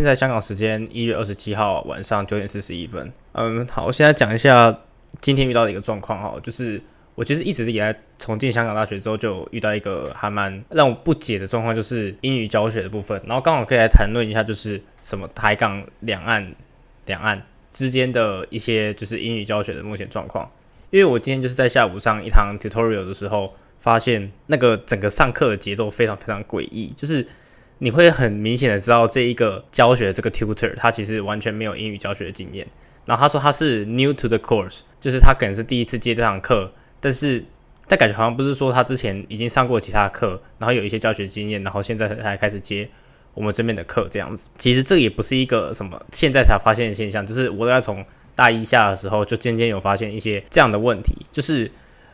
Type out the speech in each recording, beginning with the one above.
现在香港时间一月二十七号晚上九点四十一分。嗯，好，我现在讲一下今天遇到的一个状况哈，就是我其实一直以来从进香港大学之后就遇到一个还蛮让我不解的状况，就是英语教学的部分。然后刚好可以来谈论一下，就是什么台港两岸两岸之间的一些就是英语教学的目前状况。因为我今天就是在下午上一堂 tutorial 的时候，发现那个整个上课的节奏非常非常诡异，就是你会很明显的知道这一个教学的这个 tutor 他其实完全没有英语教学的经验。然后他说他是 new to the course，就是他可能是第一次接这堂课，但是但感觉好像不是说他之前已经上过其他课，然后有一些教学经验，然后现在才开始接我们这边的课这样子。其实这也不是一个什么现在才发现的现象，就是我在从大一下的时候就渐渐有发现一些这样的问题，就是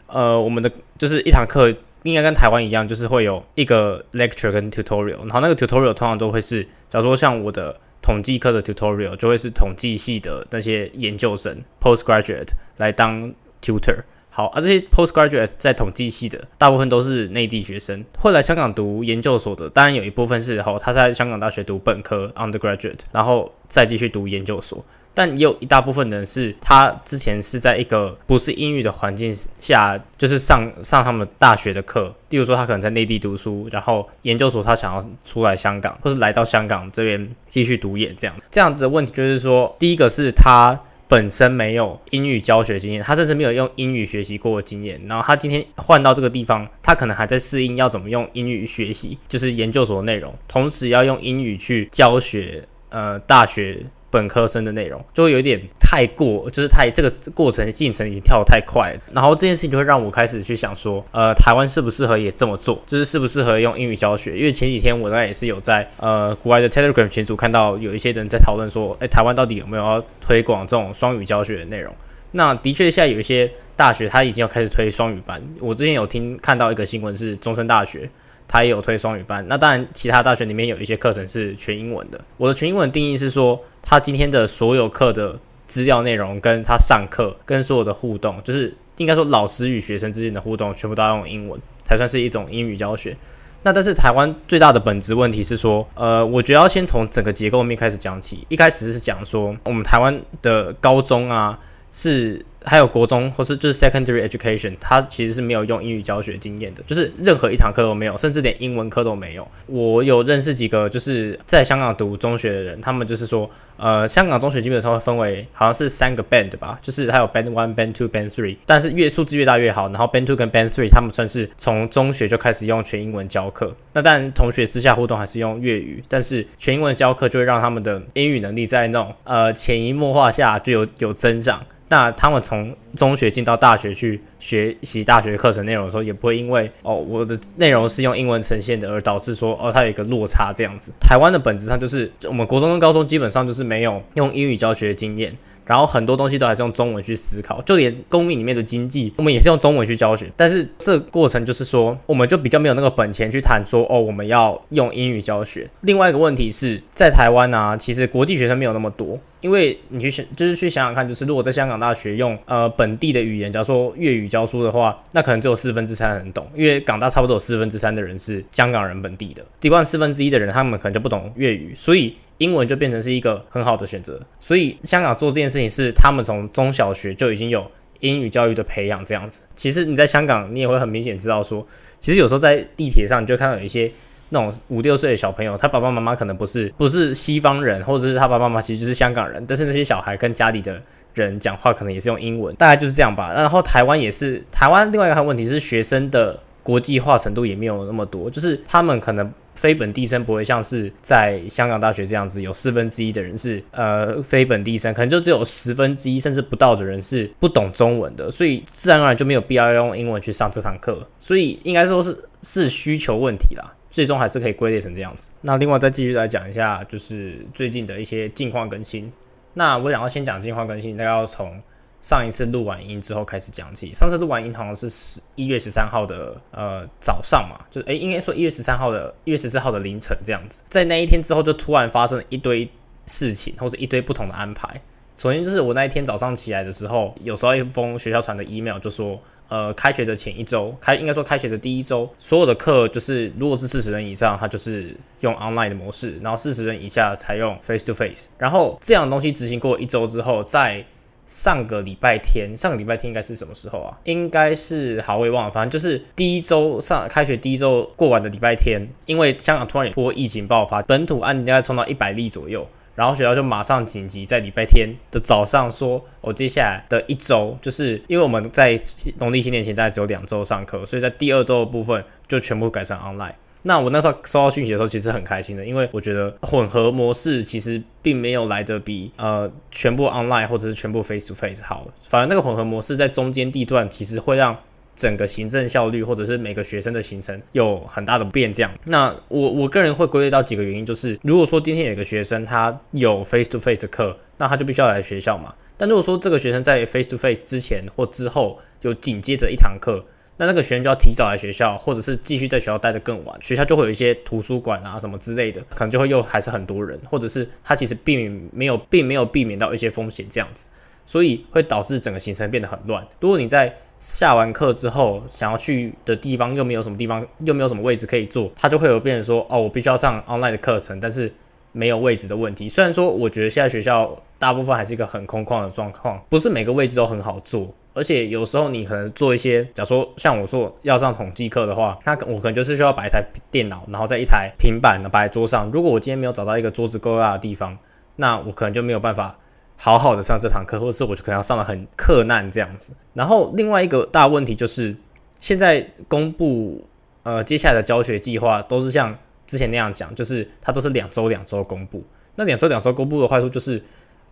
呃我们的就是一堂课应该跟台湾一样，就是会有一个 lecture 跟 tutorial，然后那个 tutorial 通常都会是，假如说像我的。统计课的 tutorial 就会是统计系的那些研究生 postgraduate 来当 tutor。好，而这些 postgraduate 在统计系的大部分都是内地学生，会来香港读研究所的，当然有一部分是好他在香港大学读本科 undergraduate，然后再继续读研究所。但也有一大部分人是他之前是在一个不是英语的环境下，就是上上他们大学的课。例如说，他可能在内地读书，然后研究所他想要出来香港，或是来到香港这边继续读研这样。这样子的问题就是说，第一个是他本身没有英语教学经验，他甚至没有用英语学习过的经验。然后他今天换到这个地方，他可能还在适应要怎么用英语学习，就是研究所的内容，同时要用英语去教学，呃，大学。本科生的内容就会有点太过，就是太这个过程进程已经跳得太快了。然后这件事情就会让我开始去想说，呃，台湾适不适合也这么做？就是适不适合用英语教学？因为前几天我大概也是有在呃国外的 Telegram 群组看到有一些人在讨论说，诶，台湾到底有没有要推广这种双语教学的内容？那的确现在有一些大学他已经要开始推双语班。我之前有听看到一个新闻是中山大学。他也有推双语班，那当然，其他大学里面有一些课程是全英文的。我的全英文定义是说，他今天的所有课的资料内容，跟他上课跟所有的互动，就是应该说老师与学生之间的互动，全部都要用英文，才算是一种英语教学。那但是台湾最大的本质问题是说，呃，我觉得要先从整个结构面开始讲起。一开始是讲说，我们台湾的高中啊是。还有国中或是就是 secondary education，它其实是没有用英语教学经验的，就是任何一堂课都没有，甚至连英文课都没有。我有认识几个就是在香港读中学的人，他们就是说，呃，香港中学基本上会分为好像是三个 band 吧，就是还有 band one、band two、band three，但是越数字越大越好。然后 band two 跟 band three，他们算是从中学就开始用全英文教课。那当然同学私下互动还是用粤语，但是全英文教课就会让他们的英语能力在那种呃潜移默化下就有有增长。那他们从中学进到大学去学习大学课程内容的时候，也不会因为哦我的内容是用英文呈现的，而导致说哦它有一个落差这样子。台湾的本质上就是我们国中跟高中基本上就是没有用英语教学的经验。然后很多东西都还是用中文去思考，就连公民里面的经济，我们也是用中文去教学。但是这过程就是说，我们就比较没有那个本钱去谈说，哦，我们要用英语教学。另外一个问题是在台湾呢，其实国际学生没有那么多，因为你去想，就是去想想看，就是如果在香港大学用呃本地的语言，假如说粤语教书的话，那可能只有四分之三人懂，因为港大差不多有四分之三的人是香港人本地的，地方四分之一的人，他们可能就不懂粤语，所以。英文就变成是一个很好的选择，所以香港做这件事情是他们从中小学就已经有英语教育的培养这样子。其实你在香港，你也会很明显知道说，其实有时候在地铁上，你就看到有一些那种五六岁的小朋友，他爸爸妈妈可能不是不是西方人，或者是他爸爸妈妈其实就是香港人，但是那些小孩跟家里的人讲话可能也是用英文，大概就是这样吧。然后台湾也是，台湾另外一个问题是学生的国际化程度也没有那么多，就是他们可能。非本地生不会像是在香港大学这样子，有四分之一的人是呃非本地生，可能就只有十分之一甚至不到的人是不懂中文的，所以自然而然就没有必要用英文去上这堂课，所以应该说是是需求问题啦，最终还是可以归类成这样子。那另外再继续来讲一下，就是最近的一些近况更新。那我想要先讲近况更新，那要从。上一次录完音之后开始讲起，上次录完音好像是十一月十三号的呃早上嘛，就是诶应该说一月十三号的一月十四号的凌晨这样子，在那一天之后就突然发生了一堆事情，或者一堆不同的安排。首先就是我那一天早上起来的时候，有时候一封学校传的 email 就说，呃，开学的前一周，开应该说开学的第一周，所有的课就是如果是四十人以上，它就是用 online 的模式，然后四十人以下才用 face to face。然后这样的东西执行过一周之后，在上个礼拜天，上个礼拜天应该是什么时候啊？应该是好，我也忘了，反正就是第一周上开学第一周过完的礼拜天，因为香港突然一波疫情爆发，本土案大概冲到一百例左右。然后学校就马上紧急在礼拜天的早上说，我接下来的一周，就是因为我们在农历新年前大概只有两周上课，所以在第二周的部分就全部改成 online。那我那时候收到讯息的时候，其实很开心的，因为我觉得混合模式其实并没有来得比呃全部 online 或者是全部 face to face 好，反而那个混合模式在中间地段其实会让。整个行政效率，或者是每个学生的行程有很大的变这样。那我我个人会归类到几个原因，就是如果说今天有一个学生他有 face to face 的课，那他就必须要来学校嘛。但如果说这个学生在 face to face 之前或之后就紧接着一堂课，那那个学生就要提早来学校，或者是继续在学校待得更晚，学校就会有一些图书馆啊什么之类的，可能就会又还是很多人，或者是他其实并没有并没有避免到一些风险这样子，所以会导致整个行程变得很乱。如果你在下完课之后，想要去的地方又没有什么地方，又没有什么位置可以坐，他就会有变成说，哦，我必须要上 online 的课程，但是没有位置的问题。虽然说，我觉得现在学校大部分还是一个很空旷的状况，不是每个位置都很好坐，而且有时候你可能做一些，假如说像我说要上统计课的话，那我可能就是需要摆一台电脑，然后在一台平板摆在桌上。如果我今天没有找到一个桌子够大的地方，那我可能就没有办法。好好的上这堂课，或者是我就可能要上的很困难这样子。然后另外一个大问题就是，现在公布呃接下来的教学计划都是像之前那样讲，就是它都是两周两周公布。那两周两周公布的坏处就是，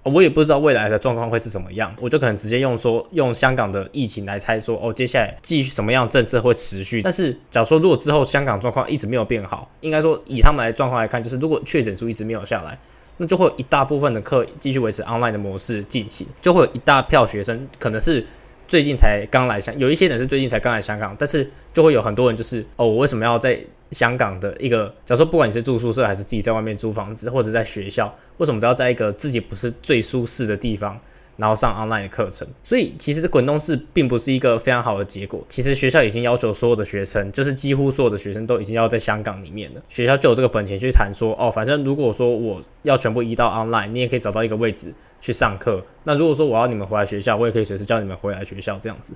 我也不知道未来的状况会是怎么样，我就可能直接用说用香港的疫情来猜说，哦接下来继续什么样政策会持续。但是假如说如果之后香港状况一直没有变好，应该说以他们来状况来看，就是如果确诊数一直没有下来。那就会有一大部分的课继续维持 online 的模式进行，就会有一大票学生可能是最近才刚来香，有一些人是最近才刚来香港，但是就会有很多人就是哦，我为什么要在香港的一个，假如说不管你是住宿舍还是自己在外面租房子或者在学校，为什么都要在一个自己不是最舒适的地方？然后上 online 的课程，所以其实滚动式并不是一个非常好的结果。其实学校已经要求所有的学生，就是几乎所有的学生都已经要在香港里面了。学校就有这个本钱去谈说，哦，反正如果说我要全部移到 online，你也可以找到一个位置去上课。那如果说我要你们回来学校，我也可以随时叫你们回来学校这样子。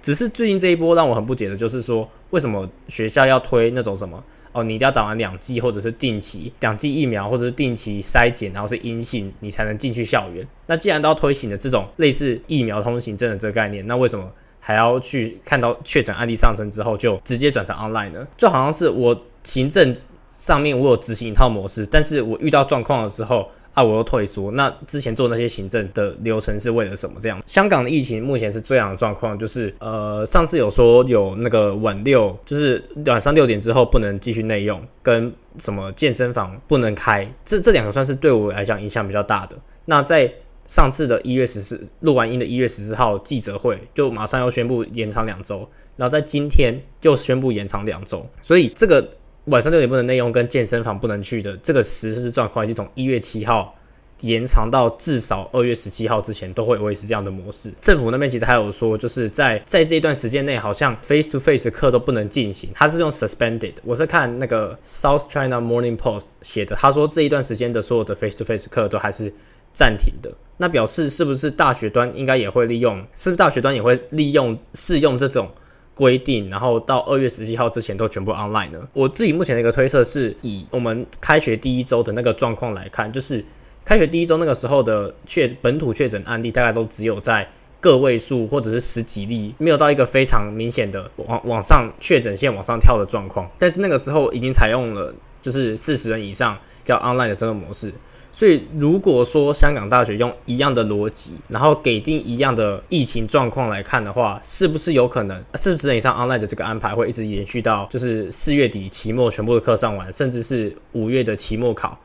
只是最近这一波让我很不解的就是说，为什么学校要推那种什么？哦，你一定要打完两剂，或者是定期两剂疫苗，或者是定期筛检，然后是阴性，你才能进去校园。那既然都要推行的这种类似疫苗通行证的这个概念，那为什么还要去看到确诊案例上升之后就直接转成 online 呢？就好像是我行政上面我有执行一套模式，但是我遇到状况的时候。啊！我又退缩。那之前做那些行政的流程是为了什么？这样，香港的疫情目前是这样的状况，就是呃，上次有说有那个晚六，就是晚上六点之后不能继续内用，跟什么健身房不能开，这这两个算是对我来讲影响比较大的。那在上次的一月十四录完音的一月十四号记者会，就马上要宣布延长两周，然后在今天就宣布延长两周，所以这个。晚上六点不能内用，跟健身房不能去的这个实施状况，是从一月七号延长到至少二月十七号之前都会维持这样的模式。政府那边其实还有说，就是在 在这一段时间内，好像 face to face 课都不能进行，他是用 suspended。我是看那个 South China Morning Post 写的，他说这一段时间的所有的 face to face 课都还是暂停的。那表示是不是大学端应该也会利用？是不是大学端也会利用试用这种？规定，然后到二月十七号之前都全部 online 呢？我自己目前的一个推测是以我们开学第一周的那个状况来看，就是开学第一周那个时候的确本土确诊案例大概都只有在个位数或者是十几例，没有到一个非常明显的往往上确诊线往上跳的状况。但是那个时候已经采用了就是四十人以上叫 online 的这个模式。所以，如果说香港大学用一样的逻辑，然后给定一样的疫情状况来看的话，是不是有可能四十人以上 online 的这个安排会一直延续到就是四月底期末全部的课上完，甚至是五月的期末考？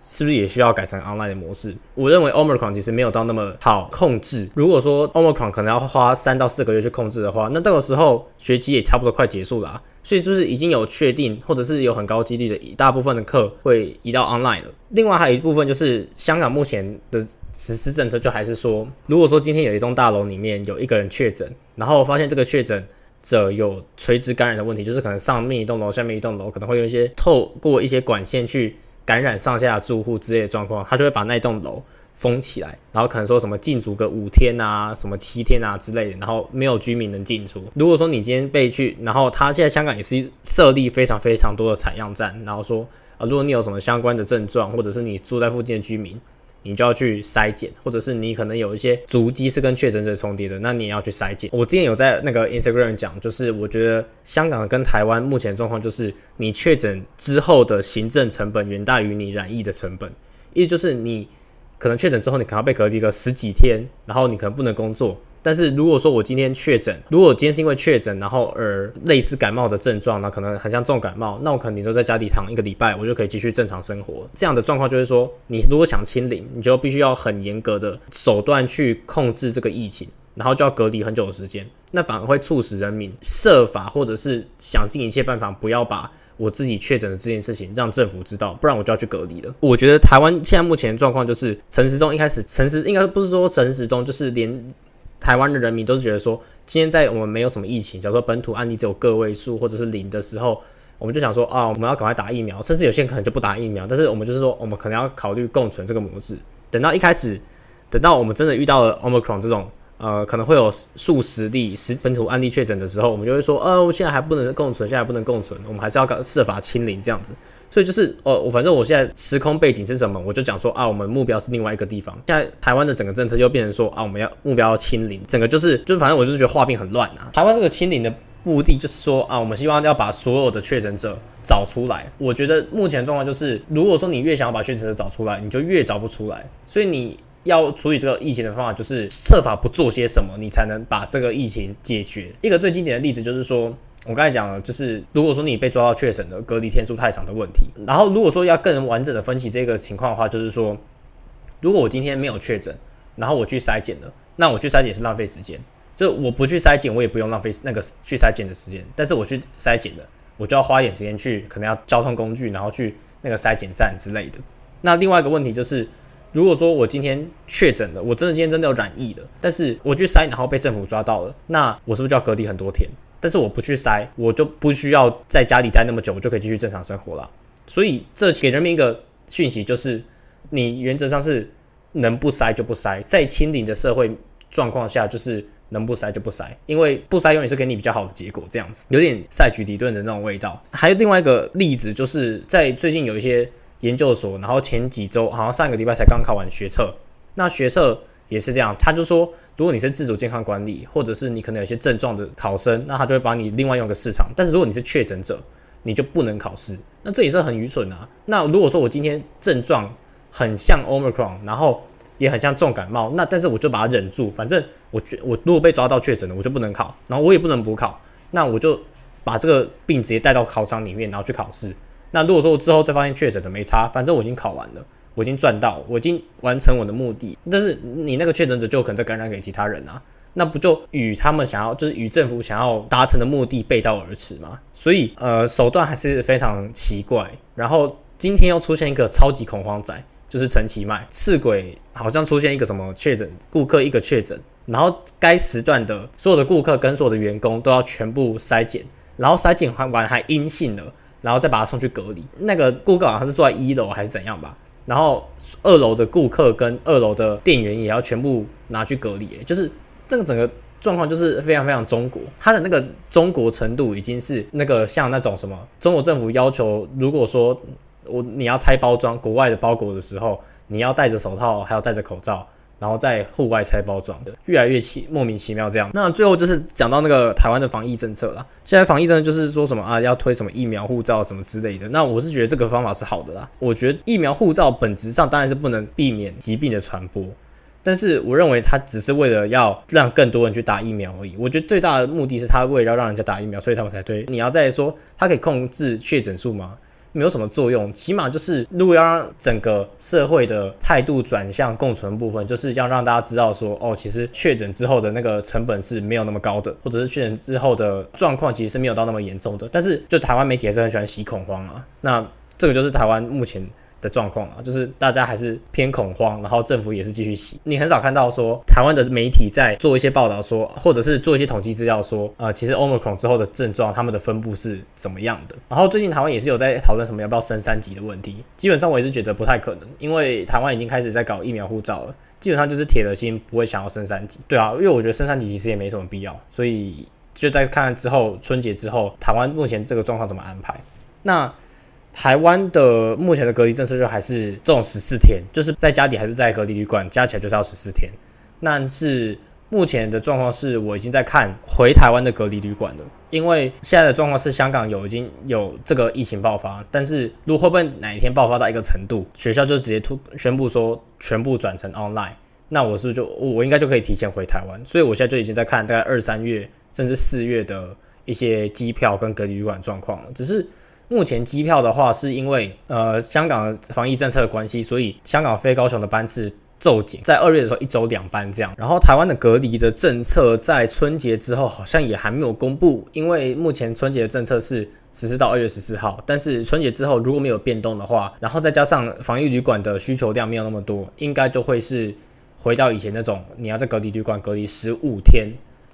是不是也需要改成 online 的模式？我认为 Omicron 其实没有到那么好控制。如果说 Omicron 可能要花三到四个月去控制的话，那到时候学期也差不多快结束了。所以是不是已经有确定，或者是有很高几率的一大部分的课会移到 online 了？另外还有一部分就是香港目前的实施政策，就还是说，如果说今天有一栋大楼里面有一个人确诊，然后发现这个确诊者有垂直感染的问题，就是可能上面一栋楼、下面一栋楼可能会有一些透过一些管线去。感染上下住户之类的状况，他就会把那栋楼封起来，然后可能说什么禁足个五天啊，什么七天啊之类的，然后没有居民能进出。如果说你今天被去，然后他现在香港也是设立非常非常多的采样站，然后说啊，如果你有什么相关的症状，或者是你住在附近的居民。你就要去筛检，或者是你可能有一些足迹是跟确诊者重叠的，那你也要去筛检。我之前有在那个 Instagram 讲，就是我觉得香港跟台湾目前状况就是，你确诊之后的行政成本远大于你染疫的成本，意思就是你可能确诊之后，你可能要被隔离个十几天，然后你可能不能工作。但是如果说我今天确诊，如果今天是因为确诊，然后而类似感冒的症状，那可能很像重感冒，那我肯定都在家里躺一个礼拜，我就可以继续正常生活。这样的状况就是说，你如果想清零，你就必须要很严格的手段去控制这个疫情，然后就要隔离很久的时间，那反而会促使人民设法或者是想尽一切办法，不要把我自己确诊的这件事情让政府知道，不然我就要去隔离了。我觉得台湾现在目前的状况就是，陈时中一开始，陈时应该不是说陈时中，就是连。台湾的人民都是觉得说，今天在我们没有什么疫情，假如说本土案例只有个位数或者是零的时候，我们就想说啊，我们要赶快打疫苗，甚至有些人可能就不打疫苗。但是我们就是说，我们可能要考虑共存这个模式。等到一开始，等到我们真的遇到了 Omicron 这种。呃，可能会有数十例十本土案例确诊的时候，我们就会说，呃，现在还不能共存，现在不能共存，我们还是要设法清零这样子。所以就是，哦，我反正我现在时空背景是什么，我就讲说啊，我们目标是另外一个地方。现在台湾的整个政策就变成说啊，我们要目标要清零，整个就是就，反正我就是觉得画面很乱啊。台湾这个清零的目的就是说啊，我们希望要把所有的确诊者找出来。我觉得目前状况就是，如果说你越想要把确诊者找出来，你就越找不出来。所以你。要处理这个疫情的方法，就是设法不做些什么，你才能把这个疫情解决。一个最经典的例子就是说，我刚才讲了，就是如果说你被抓到确诊的隔离天数太长的问题，然后如果说要更完整的分析这个情况的话，就是说，如果我今天没有确诊，然后我去筛检了，那我去筛检是浪费时间，就我不去筛检，我也不用浪费那个去筛检的时间，但是我去筛检了，我就要花一点时间去，可能要交通工具，然后去那个筛检站之类的。那另外一个问题就是。如果说我今天确诊了，我真的今天真的有染疫了，但是我去筛，然后被政府抓到了，那我是不是就要隔离很多天？但是我不去筛，我就不需要在家里待那么久，我就可以继续正常生活了。所以这给人民一个讯息，就是你原则上是能不筛就不筛，在清零的社会状况下，就是能不筛就不筛，因为不筛永远是给你比较好的结果。这样子有点赛局理论的那种味道。还有另外一个例子，就是在最近有一些。研究所，然后前几周好像上个礼拜才刚考完学测，那学测也是这样，他就说，如果你是自主健康管理，或者是你可能有些症状的考生，那他就会把你另外用个市场。但是如果你是确诊者，你就不能考试，那这也是很愚蠢啊。那如果说我今天症状很像 Omicron，然后也很像重感冒，那但是我就把它忍住，反正我觉我如果被抓到确诊了，我就不能考，然后我也不能补考，那我就把这个病直接带到考场里面，然后去考试。那如果说我之后再发现确诊的没差，反正我已经考完了，我已经赚到，我已经完成我的目的。但是你那个确诊者就可能再感染给其他人啊，那不就与他们想要，就是与政府想要达成的目的背道而驰吗？所以呃，手段还是非常奇怪。然后今天又出现一个超级恐慌仔，就是陈其迈，赤鬼好像出现一个什么确诊顾客一个确诊，然后该时段的所有的顾客跟所有的员工都要全部筛检，然后筛检完还阴性了。然后再把他送去隔离。那个顾客好像是坐在一楼还是怎样吧？然后二楼的顾客跟二楼的店员也要全部拿去隔离。就是这个整个状况就是非常非常中国，他的那个中国程度已经是那个像那种什么中国政府要求，如果说我你要拆包装国外的包裹的时候，你要戴着手套，还要戴着口罩。然后在户外拆包装的，越来越奇莫名其妙这样。那最后就是讲到那个台湾的防疫政策了。现在防疫政策就是说什么啊，要推什么疫苗护照什么之类的。那我是觉得这个方法是好的啦。我觉得疫苗护照本质上当然是不能避免疾病的传播，但是我认为它只是为了要让更多人去打疫苗而已。我觉得最大的目的是它为了要让人家打疫苗，所以他们才推。你要再说它可以控制确诊数吗？没有什么作用。起码就是如果要让整个社会的态度转向共存部分，就是要让大家知道说，哦，其实确诊之后的那个成本是没有那么高的，或者是确诊之后的状况其实是没有到那么严重的。但是就台湾媒体还是很喜欢洗恐慌啊，那这个就是台湾目前。的状况啊，就是大家还是偏恐慌，然后政府也是继续洗。你很少看到说台湾的媒体在做一些报道，说或者是做一些统计资料，说呃，其实 Omicron 之后的症状，他们的分布是怎么样的。然后最近台湾也是有在讨论什么要不要升三级的问题。基本上我也是觉得不太可能，因为台湾已经开始在搞疫苗护照了，基本上就是铁了心不会想要升三级。对啊，因为我觉得升三级其实也没什么必要，所以就在看看之后春节之后台湾目前这个状况怎么安排。那。台湾的目前的隔离政策就还是这种十四天，就是在家里还是在隔离旅馆，加起来就是要十四天。但是目前的状况是我已经在看回台湾的隔离旅馆了，因为现在的状况是香港有已经有这个疫情爆发，但是如果会不会哪一天爆发到一个程度，学校就直接突宣布说全部转成 online，那我是不是就我应该就可以提前回台湾？所以我现在就已经在看大概二三月甚至四月的一些机票跟隔离旅馆状况了，只是。目前机票的话，是因为呃香港防疫政策的关系，所以香港飞高雄的班次骤减，在二月的时候一周两班这样。然后台湾的隔离的政策在春节之后好像也还没有公布，因为目前春节的政策是实施到二月十四号，但是春节之后如果没有变动的话，然后再加上防疫旅馆的需求量没有那么多，应该就会是回到以前那种你要在隔离旅馆隔离十五天，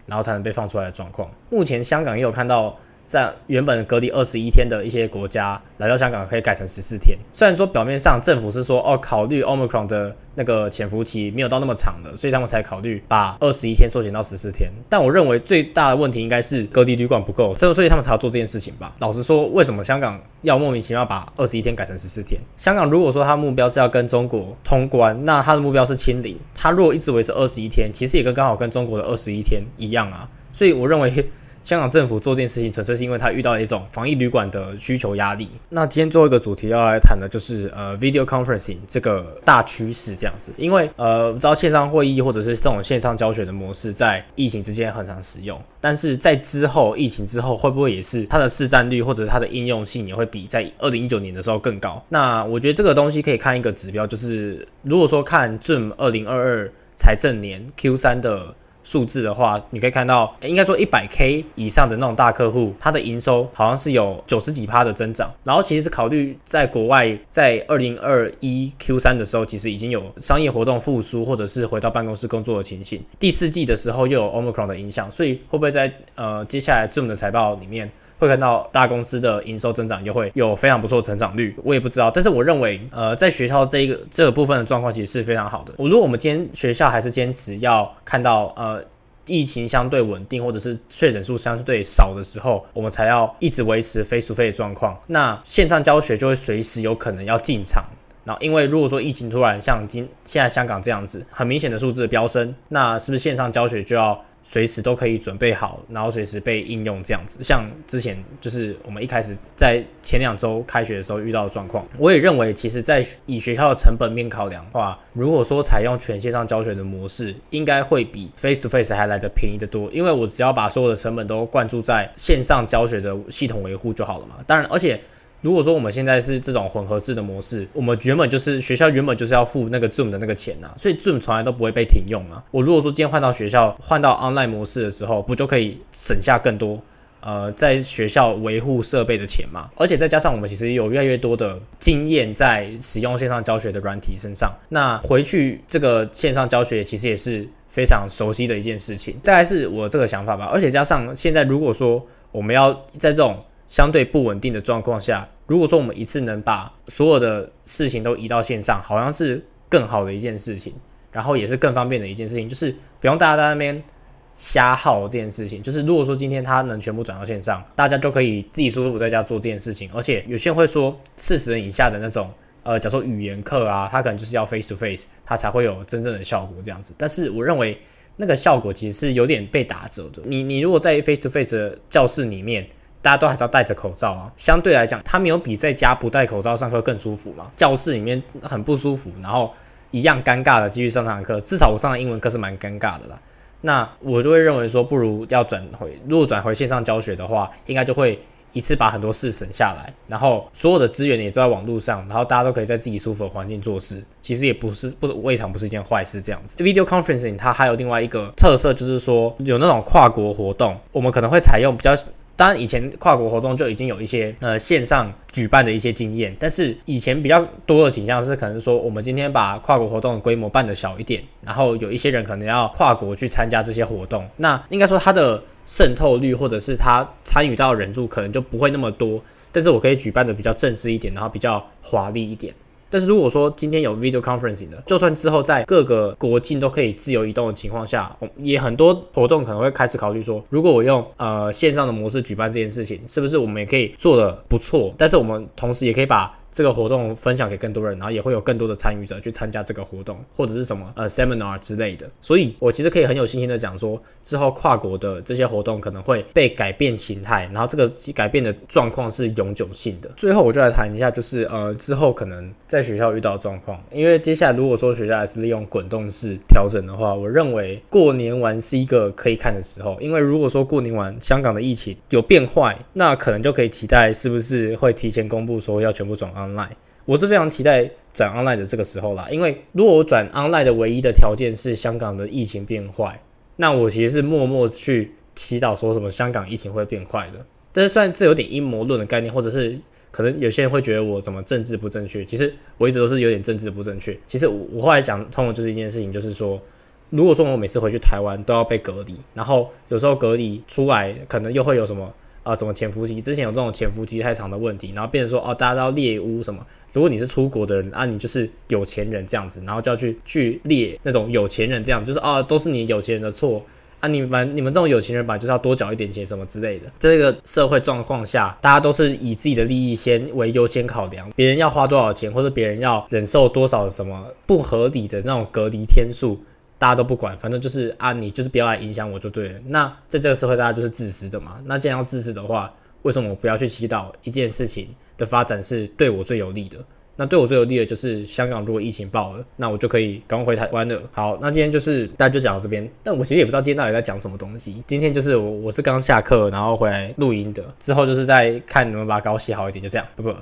然后才能被放出来的状况。目前香港也有看到。在原本隔离二十一天的一些国家来到香港，可以改成十四天。虽然说表面上政府是说哦，考虑 Omicron 的那个潜伏期没有到那么长的，所以他们才考虑把二十一天缩减到十四天。但我认为最大的问题应该是隔离旅馆不够，所以所以他们才要做这件事情吧。老实说，为什么香港要莫名其妙把二十一天改成十四天？香港如果说他目标是要跟中国通关，那他的目标是清零，他如果一直维持二十一天，其实也跟刚好跟中国的二十一天一样啊。所以我认为。香港政府做这件事情，纯粹是因为他遇到了一种防疫旅馆的需求压力。那今天最后一个主题要来谈的就是呃，video conferencing 这个大趋势这样子。因为呃，知道线上会议或者是这种线上教学的模式在疫情之间很常使用，但是在之后疫情之后，会不会也是它的市占率或者它的应用性也会比在二零一九年的时候更高？那我觉得这个东西可以看一个指标，就是如果说看 Zoom 二零二二财政年 Q 三的。数字的话，你可以看到，应该说一百 K 以上的那种大客户，它的营收好像是有九十几趴的增长。然后其实是考虑在国外，在二零二一 Q 三的时候，其实已经有商业活动复苏，或者是回到办公室工作的情形。第四季的时候又有 Omicron 的影响，所以会不会在呃接下来 Zoom 的财报里面？会看到大公司的营收增长，就会有非常不错的成长率。我也不知道，但是我认为，呃，在学校这一个这个部分的状况其实是非常好的。我如果我们今天学校还是坚持要看到，呃，疫情相对稳定，或者是确诊数相对少的时候，我们才要一直维持非 a 非的状况。那线上教学就会随时有可能要进场。然后，因为如果说疫情突然像今现在香港这样子，很明显的数字飙升，那是不是线上教学就要？随时都可以准备好，然后随时被应用这样子。像之前就是我们一开始在前两周开学的时候遇到的状况，我也认为，其实，在以学校的成本面考量的话，如果说采用全线上教学的模式，应该会比 face to face 还来得便宜的多。因为我只要把所有的成本都灌注在线上教学的系统维护就好了嘛。当然，而且。如果说我们现在是这种混合制的模式，我们原本就是学校原本就是要付那个 Zoom 的那个钱呐，所以 Zoom 从来都不会被停用啊。我如果说今天换到学校换到 Online 模式的时候，不就可以省下更多呃在学校维护设备的钱嘛？而且再加上我们其实有越来越多的经验在使用线上教学的软体身上，那回去这个线上教学其实也是非常熟悉的一件事情，大概是我这个想法吧。而且加上现在如果说我们要在这种相对不稳定的状况下，如果说我们一次能把所有的事情都移到线上，好像是更好的一件事情，然后也是更方便的一件事情，就是不用大家在那边瞎耗这件事情。就是如果说今天它能全部转到线上，大家就可以自己舒舒服在家做这件事情。而且有些人会说，四十人以下的那种，呃，假如说语言课啊，它可能就是要 face to face，它才会有真正的效果这样子。但是我认为那个效果其实是有点被打折的。你你如果在 face to face 的教室里面。大家都还是要戴着口罩啊，相对来讲，它没有比在家不戴口罩上课更舒服嘛。教室里面很不舒服，然后一样尴尬的继续上堂课。至少我上的英文课是蛮尴尬的啦。那我就会认为说，不如要转回，如果转回线上教学的话，应该就会一次把很多事省下来，然后所有的资源也都在网络上，然后大家都可以在自己舒服的环境做事，其实也不是不未尝不是一件坏事。这样子，video conferencing 它还有另外一个特色，就是说有那种跨国活动，我们可能会采用比较。当然，以前跨国活动就已经有一些呃线上举办的一些经验，但是以前比较多的倾向是，可能说我们今天把跨国活动的规模办得小一点，然后有一些人可能要跨国去参加这些活动，那应该说它的渗透率或者是它参与到人数可能就不会那么多，但是我可以举办的比较正式一点，然后比较华丽一点。但是如果说今天有 video conferencing 的，就算之后在各个国境都可以自由移动的情况下，也很多活动可能会开始考虑说，如果我用呃线上的模式举办这件事情，是不是我们也可以做的不错？但是我们同时也可以把。这个活动分享给更多人，然后也会有更多的参与者去参加这个活动，或者是什么呃 seminar 之类的。所以我其实可以很有信心的讲说，之后跨国的这些活动可能会被改变形态，然后这个改变的状况是永久性的。最后我就来谈一下，就是呃之后可能在学校遇到状况，因为接下来如果说学校还是利用滚动式调整的话，我认为过年完是一个可以看的时候，因为如果说过年完香港的疫情有变坏，那可能就可以期待是不是会提前公布说要全部转 online，我是非常期待转 online 的这个时候啦，因为如果我转 online 的唯一的条件是香港的疫情变坏，那我其实是默默去祈祷说什么香港疫情会变坏的。但是虽然这有点阴谋论的概念，或者是可能有些人会觉得我什么政治不正确，其实我一直都是有点政治不正确。其实我我后来讲通的就是一件事情，就是说，如果说我每次回去台湾都要被隔离，然后有时候隔离出来，可能又会有什么。啊，什么潜伏期？之前有这种潜伏期太长的问题，然后变成说，哦，大家都要猎巫什么？如果你是出国的人啊，你就是有钱人这样子，然后就要去去猎那种有钱人这样，就是啊，都是你有钱人的错啊，你们你们这种有钱人吧，就是要多缴一点钱什么之类的。在这个社会状况下，大家都是以自己的利益先为优先考量，别人要花多少钱，或者别人要忍受多少什么不合理的那种隔离天数。大家都不管，反正就是啊，你就是不要来影响我就对了。那在这个社会，大家就是自私的嘛。那既然要自私的话，为什么我不要去祈祷一件事情的发展是对我最有利的？那对我最有利的就是香港如果疫情爆了，那我就可以赶快回台湾了。好，那今天就是大家就讲到这边。但我其实也不知道今天到底在讲什么东西。今天就是我我是刚下课然后回来录音的，之后就是在看你们把稿写好一点，就这样，不不。